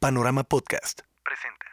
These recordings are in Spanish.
Panorama Podcast presenta.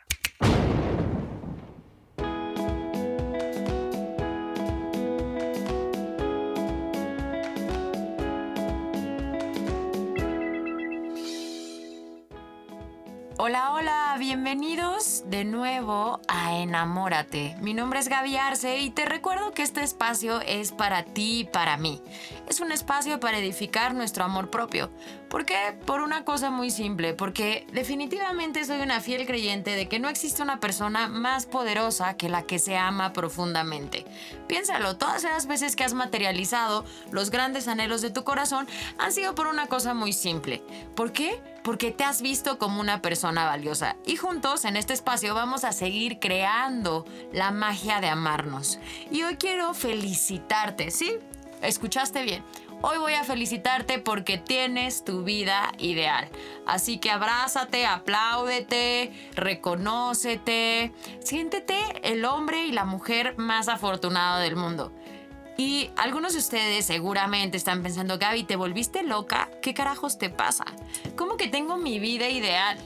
Hola, hola, bienvenidos de nuevo a Enamórate. Mi nombre es Gaby Arce y te recuerdo que este espacio es para ti y para mí. Es un espacio para edificar nuestro amor propio. ¿Por qué? Por una cosa muy simple, porque definitivamente soy una fiel creyente de que no existe una persona más poderosa que la que se ama profundamente. Piénsalo, todas esas veces que has materializado los grandes anhelos de tu corazón han sido por una cosa muy simple. ¿Por qué? Porque te has visto como una persona valiosa. Y juntos en este espacio vamos a seguir creando la magia de amarnos. Y hoy quiero felicitarte, ¿sí? Escuchaste bien. Hoy voy a felicitarte porque tienes tu vida ideal. Así que abrázate, apláudete, reconócete, siéntete el hombre y la mujer más afortunado del mundo. Y algunos de ustedes seguramente están pensando, Gaby, ¿te volviste loca? ¿Qué carajos te pasa? ¿Cómo que tengo mi vida ideal?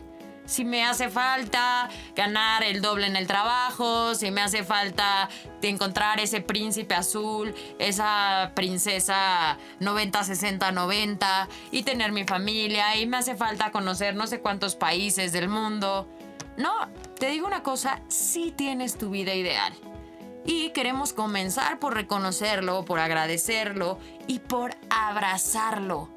Si me hace falta ganar el doble en el trabajo, si me hace falta encontrar ese príncipe azul, esa princesa 90, 60, 90 y tener mi familia y me hace falta conocer no sé cuántos países del mundo. No, te digo una cosa, sí tienes tu vida ideal. Y queremos comenzar por reconocerlo, por agradecerlo y por abrazarlo.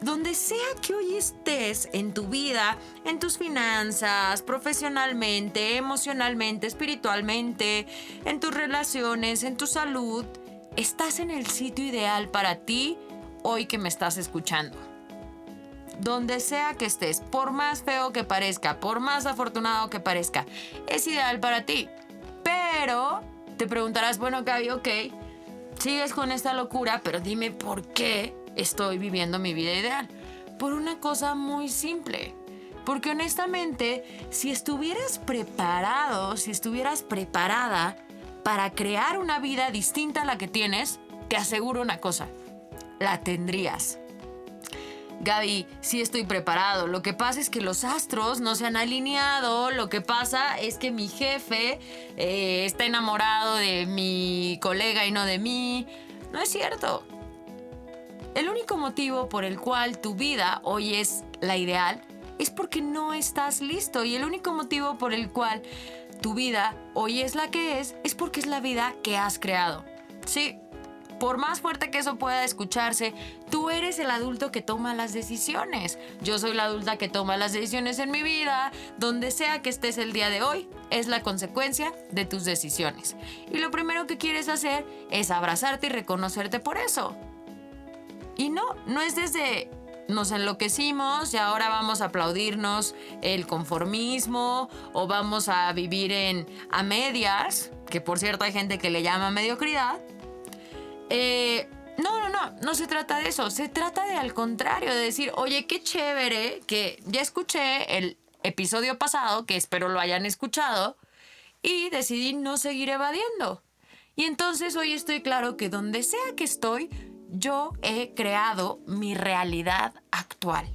Donde sea que hoy estés en tu vida, en tus finanzas, profesionalmente, emocionalmente, espiritualmente, en tus relaciones, en tu salud, estás en el sitio ideal para ti hoy que me estás escuchando. Donde sea que estés, por más feo que parezca, por más afortunado que parezca, es ideal para ti. Pero te preguntarás, bueno, Gaby, ok, sigues con esta locura, pero dime por qué estoy viviendo mi vida ideal. Por una cosa muy simple. Porque honestamente, si estuvieras preparado, si estuvieras preparada para crear una vida distinta a la que tienes, te aseguro una cosa, la tendrías. Gaby, sí estoy preparado. Lo que pasa es que los astros no se han alineado. Lo que pasa es que mi jefe eh, está enamorado de mi colega y no de mí. No es cierto. El único motivo por el cual tu vida hoy es la ideal es porque no estás listo. Y el único motivo por el cual tu vida hoy es la que es es porque es la vida que has creado. Sí, por más fuerte que eso pueda escucharse, tú eres el adulto que toma las decisiones. Yo soy la adulta que toma las decisiones en mi vida. Donde sea que estés el día de hoy, es la consecuencia de tus decisiones. Y lo primero que quieres hacer es abrazarte y reconocerte por eso. Y no, no es desde nos enloquecimos y ahora vamos a aplaudirnos el conformismo o vamos a vivir en a medias, que por cierto hay gente que le llama mediocridad. Eh, no, no, no, no se trata de eso. Se trata de al contrario, de decir, oye, qué chévere que ya escuché el episodio pasado, que espero lo hayan escuchado, y decidí no seguir evadiendo. Y entonces hoy estoy claro que donde sea que estoy, yo he creado mi realidad actual.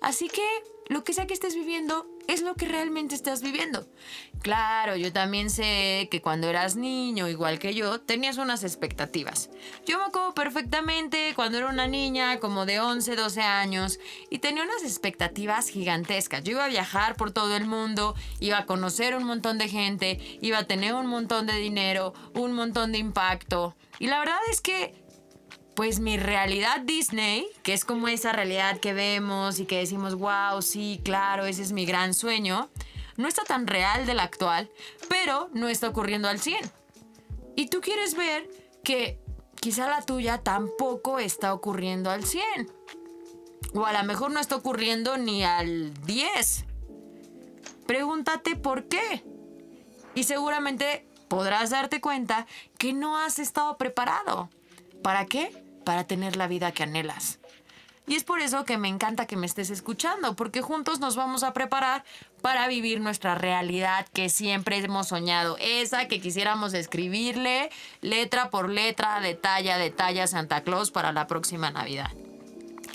Así que lo que sea que estés viviendo es lo que realmente estás viviendo. Claro, yo también sé que cuando eras niño, igual que yo, tenías unas expectativas. Yo me acuerdo perfectamente cuando era una niña como de 11, 12 años y tenía unas expectativas gigantescas. Yo iba a viajar por todo el mundo, iba a conocer un montón de gente, iba a tener un montón de dinero, un montón de impacto. Y la verdad es que pues mi realidad Disney, que es como esa realidad que vemos y que decimos, wow, sí, claro, ese es mi gran sueño, no está tan real de la actual, pero no está ocurriendo al 100. Y tú quieres ver que quizá la tuya tampoco está ocurriendo al 100. O a lo mejor no está ocurriendo ni al 10. Pregúntate por qué. Y seguramente podrás darte cuenta que no has estado preparado. ¿Para qué? Para tener la vida que anhelas. Y es por eso que me encanta que me estés escuchando, porque juntos nos vamos a preparar para vivir nuestra realidad que siempre hemos soñado, esa que quisiéramos escribirle letra por letra, detalle a detalle a Santa Claus para la próxima Navidad.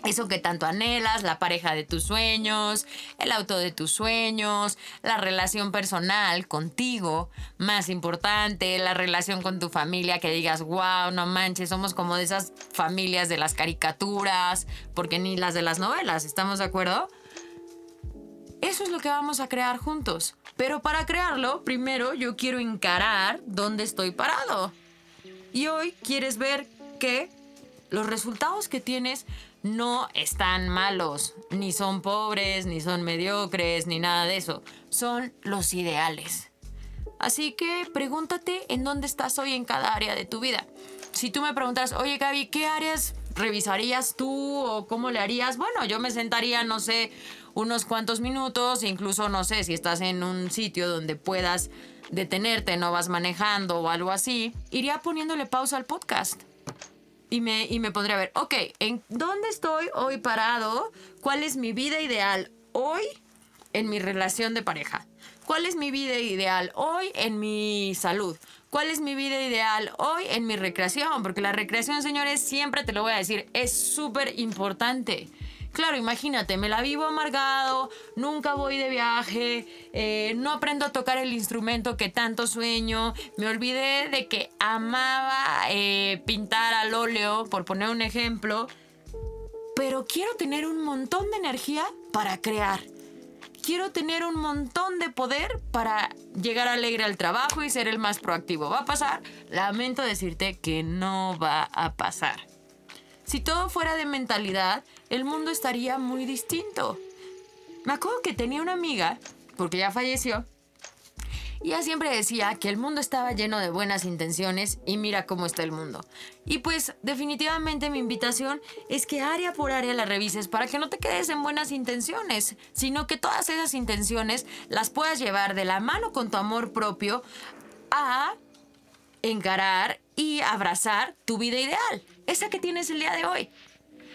Eso que tanto anhelas, la pareja de tus sueños, el auto de tus sueños, la relación personal contigo, más importante, la relación con tu familia, que digas, wow, no manches, somos como de esas familias de las caricaturas, porque ni las de las novelas, ¿estamos de acuerdo? Eso es lo que vamos a crear juntos. Pero para crearlo, primero yo quiero encarar dónde estoy parado. Y hoy quieres ver que los resultados que tienes no están malos, ni son pobres, ni son mediocres, ni nada de eso. Son los ideales. Así que pregúntate en dónde estás hoy en cada área de tu vida. Si tú me preguntas, oye Gaby, ¿qué áreas revisarías tú o cómo le harías? Bueno, yo me sentaría, no sé, unos cuantos minutos, incluso no sé si estás en un sitio donde puedas detenerte, no vas manejando o algo así, iría poniéndole pausa al podcast y me, y me pondría a ver, ok, ¿en dónde estoy hoy parado? ¿Cuál es mi vida ideal hoy en mi relación de pareja? ¿Cuál es mi vida ideal hoy en mi salud? ¿Cuál es mi vida ideal hoy en mi recreación? Porque la recreación, señores, siempre te lo voy a decir, es súper importante. Claro, imagínate, me la vivo amargado, nunca voy de viaje, eh, no aprendo a tocar el instrumento que tanto sueño, me olvidé de que amaba eh, pintar al óleo, por poner un ejemplo, pero quiero tener un montón de energía para crear. Quiero tener un montón de poder para llegar alegre al trabajo y ser el más proactivo. ¿Va a pasar? Lamento decirte que no va a pasar. Si todo fuera de mentalidad, el mundo estaría muy distinto. Me acuerdo que tenía una amiga, porque ya falleció, y ella siempre decía que el mundo estaba lleno de buenas intenciones y mira cómo está el mundo. Y pues definitivamente mi invitación es que área por área la revises para que no te quedes en buenas intenciones, sino que todas esas intenciones las puedas llevar de la mano con tu amor propio a encarar y abrazar tu vida ideal, esa que tienes el día de hoy.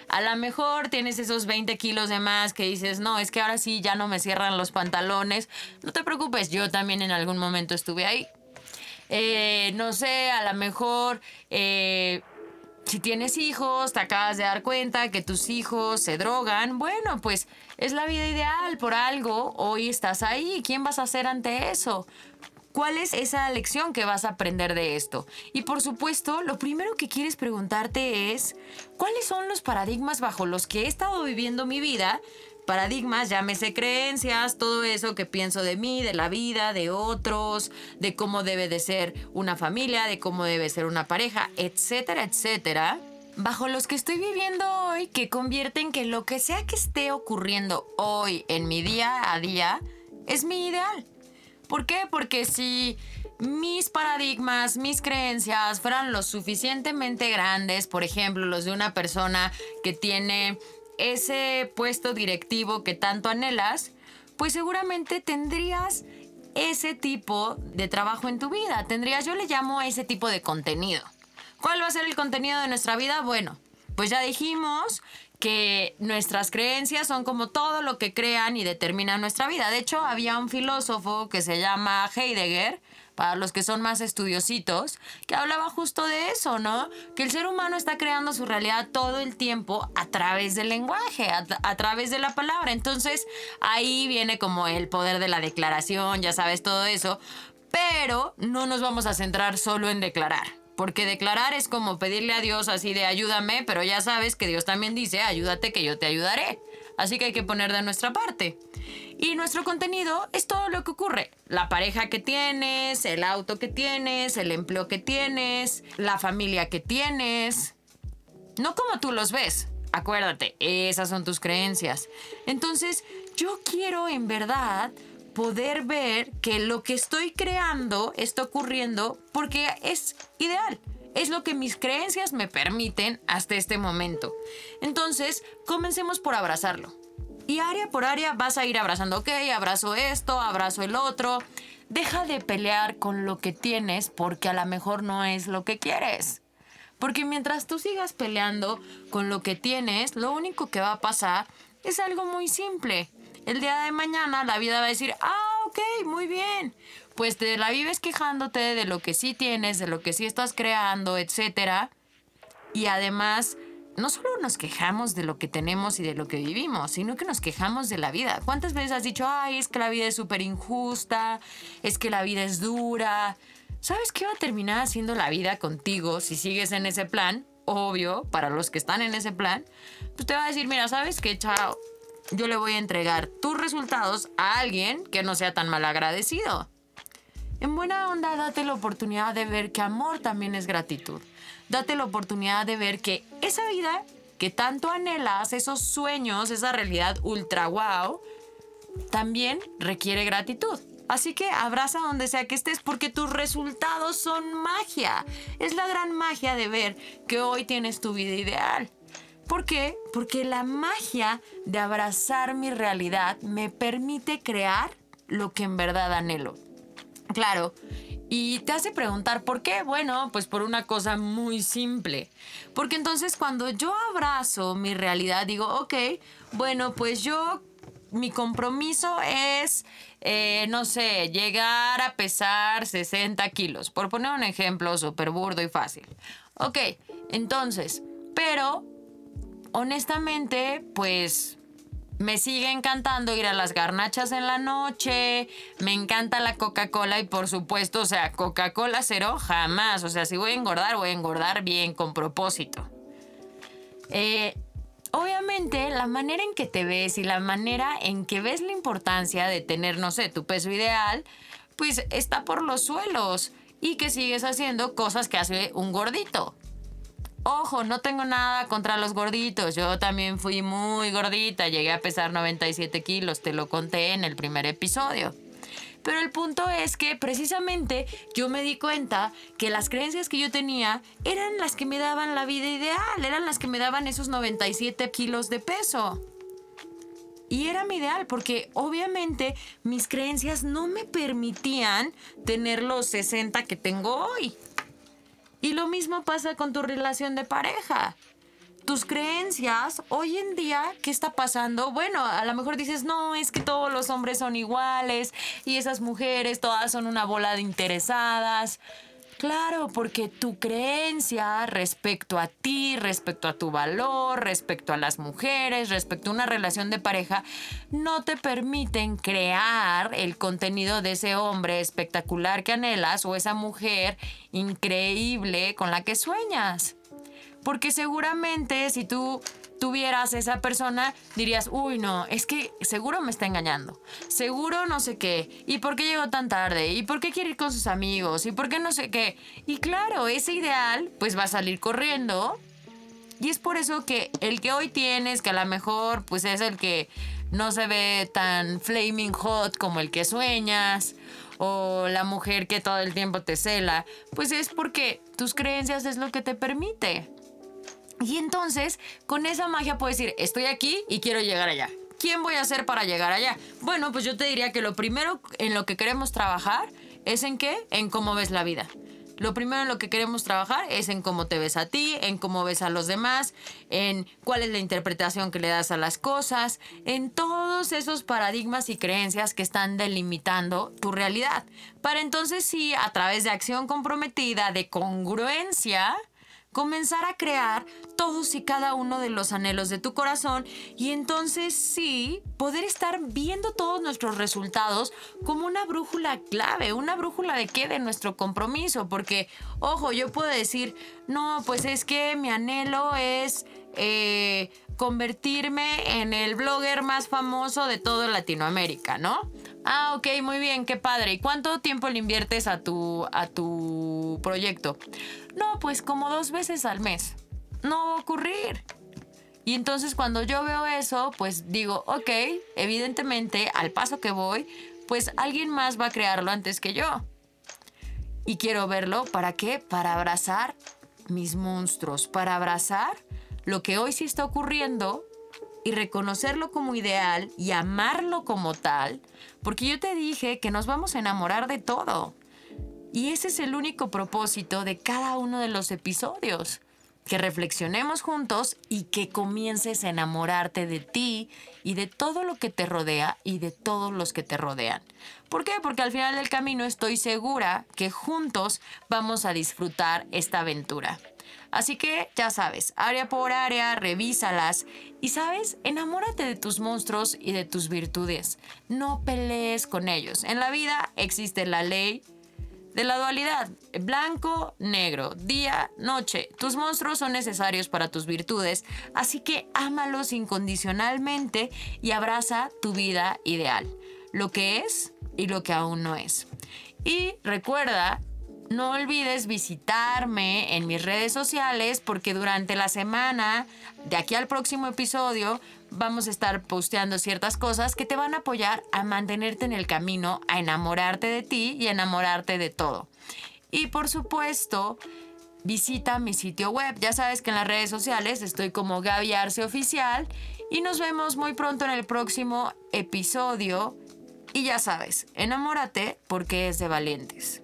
A lo mejor tienes esos 20 kilos de más que dices, no, es que ahora sí ya no me cierran los pantalones. No te preocupes, yo también en algún momento estuve ahí. Eh, no sé, a lo mejor eh, si tienes hijos, te acabas de dar cuenta que tus hijos se drogan, bueno, pues es la vida ideal por algo. Hoy estás ahí. ¿Quién vas a hacer ante eso? ¿Cuál es esa lección que vas a aprender de esto? Y por supuesto, lo primero que quieres preguntarte es, ¿cuáles son los paradigmas bajo los que he estado viviendo mi vida? Paradigmas, llámese creencias, todo eso que pienso de mí, de la vida, de otros, de cómo debe de ser una familia, de cómo debe ser una pareja, etcétera, etcétera bajo los que estoy viviendo hoy que convierten que lo que sea que esté ocurriendo hoy en mi día a día es mi ideal. ¿Por qué? Porque si mis paradigmas, mis creencias fueran lo suficientemente grandes, por ejemplo, los de una persona que tiene ese puesto directivo que tanto anhelas, pues seguramente tendrías ese tipo de trabajo en tu vida. Tendrías, yo le llamo a ese tipo de contenido. ¿Cuál va a ser el contenido de nuestra vida? Bueno, pues ya dijimos que nuestras creencias son como todo lo que crean y determinan nuestra vida. De hecho, había un filósofo que se llama Heidegger, para los que son más estudiositos, que hablaba justo de eso, ¿no? Que el ser humano está creando su realidad todo el tiempo a través del lenguaje, a, a, través de la palabra. Entonces, ahí viene como el poder de la declaración, ya sabes todo eso, pero no nos vamos a centrar solo en declarar. Porque declarar es como pedirle a Dios así de ayúdame, pero ya sabes que Dios también dice ayúdate que yo te ayudaré. Así que hay que poner de nuestra parte. Y nuestro contenido es todo lo que ocurre. La pareja que tienes, el auto que tienes, el empleo que tienes, la familia que tienes. No como tú los ves. Acuérdate, esas son tus creencias. Entonces, yo quiero en verdad poder ver que lo que estoy creando está ocurriendo porque es ideal. Es lo que mis creencias me permiten hasta este momento. Entonces, comencemos por abrazarlo. Y área por área vas a ir abrazando, ok, abrazo esto, abrazo el otro. Deja de pelear con lo que tienes porque a lo mejor no es lo que quieres. Porque mientras tú sigas peleando con lo que tienes, lo único que va a pasar es algo muy simple el día de mañana la vida va a decir, ah, ok, muy bien. Pues te la vives quejándote de lo que sí tienes, de lo que sí estás creando, etc. Y además no solo nos quejamos de lo que tenemos y de lo que vivimos, sino que nos quejamos de la vida. ¿Cuántas veces has dicho, ay, es que la vida es súper injusta, es que la vida es dura? ¿Sabes qué va a terminar haciendo la vida contigo si sigues en ese plan? Obvio, para los que están en ese plan, pues te va a decir, mira, ¿sabes qué? Chao, yo le voy a entregar tus resultados a alguien que no sea tan mal agradecido. En buena onda, date la oportunidad de ver que amor también es gratitud date la oportunidad de ver que esa vida que tanto anhelas, esos sueños, esa realidad ultra wow, también requiere gratitud. Así que abraza donde sea que estés porque tus resultados son magia. Es la gran magia de ver que hoy tienes tu vida ideal. ¿Por qué? Porque la magia de abrazar mi realidad me permite crear lo que en verdad anhelo. Claro, y te hace preguntar por qué. Bueno, pues por una cosa muy simple. Porque entonces cuando yo abrazo mi realidad, digo, ok, bueno, pues yo, mi compromiso es, eh, no sé, llegar a pesar 60 kilos. Por poner un ejemplo súper burdo y fácil. Ok, entonces, pero honestamente, pues me sigue encantando ir a las garnachas en la noche, me encanta la Coca-Cola y por supuesto, o sea, Coca-Cola cero jamás, o sea, si voy a engordar, voy a engordar bien, con propósito. Eh, obviamente, la manera en que te ves y la manera en que ves la importancia de tener, no sé, tu peso ideal, pues está por los suelos y que sigues haciendo cosas que hace un gordito. Ojo, no tengo nada contra los gorditos. Yo también fui muy gordita. Llegué a pesar 97 kilos. Te lo conté en el primer episodio. Pero el punto es que precisamente yo me di cuenta que las creencias que yo tenía eran las que me daban la vida ideal, eran las que me daban esos 97 kilos de peso. Y era mi ideal porque obviamente mis creencias no me permitían tener los 60 que tengo hoy. Y lo mismo pasa con tu relación de pareja. Tus creencias, hoy en día, ¿qué está pasando? Bueno, a lo mejor dices, no, es que todos los hombres son iguales y esas mujeres todas son una bola de interesadas. Claro, porque tu creencia respecto a ti, respecto a tu valor, respecto a las mujeres, respecto a una relación de pareja, no te permiten crear el contenido de ese hombre espectacular que anhelas o esa mujer increíble con la que sueñas. Porque seguramente si tú tuvieras esa persona, dirías, uy, no, es que seguro me está engañando. Seguro no sé qué. ¿Y por qué llegó tan tarde? ¿Y por qué quiere ir con sus amigos? ¿Y por qué no sé qué? Y claro, ese ideal, pues va a salir corriendo. Y es por eso que el que hoy tienes, que a lo mejor, pues es el que no se ve tan flaming hot como el que sueñas o la mujer que todo el tiempo te cela, pues es porque tus creencias es lo que te permite. Y entonces, con esa magia puedes decir, estoy aquí y quiero llegar allá. ¿Quién voy a ser para llegar allá? Bueno, pues yo te diría que lo primero en lo que queremos trabajar es en qué? En cómo ves la vida. Lo primero en lo que queremos trabajar es en cómo te ves a ti, en cómo ves a los demás, en cuál es la interpretación que le das a las cosas, en todos esos paradigmas y creencias que están delimitando tu realidad. Para entonces sí, a través de acción comprometida, de congruencia, comenzar a crear todos y cada uno de los anhelos de tu corazón y entonces sí, poder estar viendo todos nuestros resultados como una brújula clave, una brújula de qué, de nuestro compromiso, porque, ojo, yo puedo decir, no, pues es que mi anhelo es... Eh, convertirme en el blogger más famoso de toda Latinoamérica, ¿no? Ah, ok, muy bien, qué padre. ¿Y cuánto tiempo le inviertes a tu, a tu proyecto? No, pues como dos veces al mes. No va a ocurrir. Y entonces cuando yo veo eso, pues digo, ok, evidentemente al paso que voy, pues alguien más va a crearlo antes que yo. Y quiero verlo, ¿para qué? Para abrazar mis monstruos, para abrazar lo que hoy sí está ocurriendo y reconocerlo como ideal y amarlo como tal, porque yo te dije que nos vamos a enamorar de todo. Y ese es el único propósito de cada uno de los episodios. Que reflexionemos juntos y que comiences a enamorarte de ti y de todo lo que te rodea y de todos los que te rodean. ¿Por qué? Porque al final del camino estoy segura que juntos vamos a disfrutar esta aventura. Así que ya sabes, área por área, revísalas y sabes, enamórate de tus monstruos y de tus virtudes. No pelees con ellos. En la vida existe la ley de la dualidad, blanco, negro, día, noche. Tus monstruos son necesarios para tus virtudes, así que ámalos incondicionalmente y abraza tu vida ideal, lo que es y lo que aún no es. Y recuerda no olvides visitarme en mis redes sociales porque durante la semana, de aquí al próximo episodio, vamos a estar posteando ciertas cosas que te van a apoyar a mantenerte en el camino, a enamorarte de ti y enamorarte de todo. Y por supuesto, visita mi sitio web. Ya sabes que en las redes sociales estoy como Gaby Arce Oficial y nos vemos muy pronto en el próximo episodio. Y ya sabes, enamórate porque es de valientes.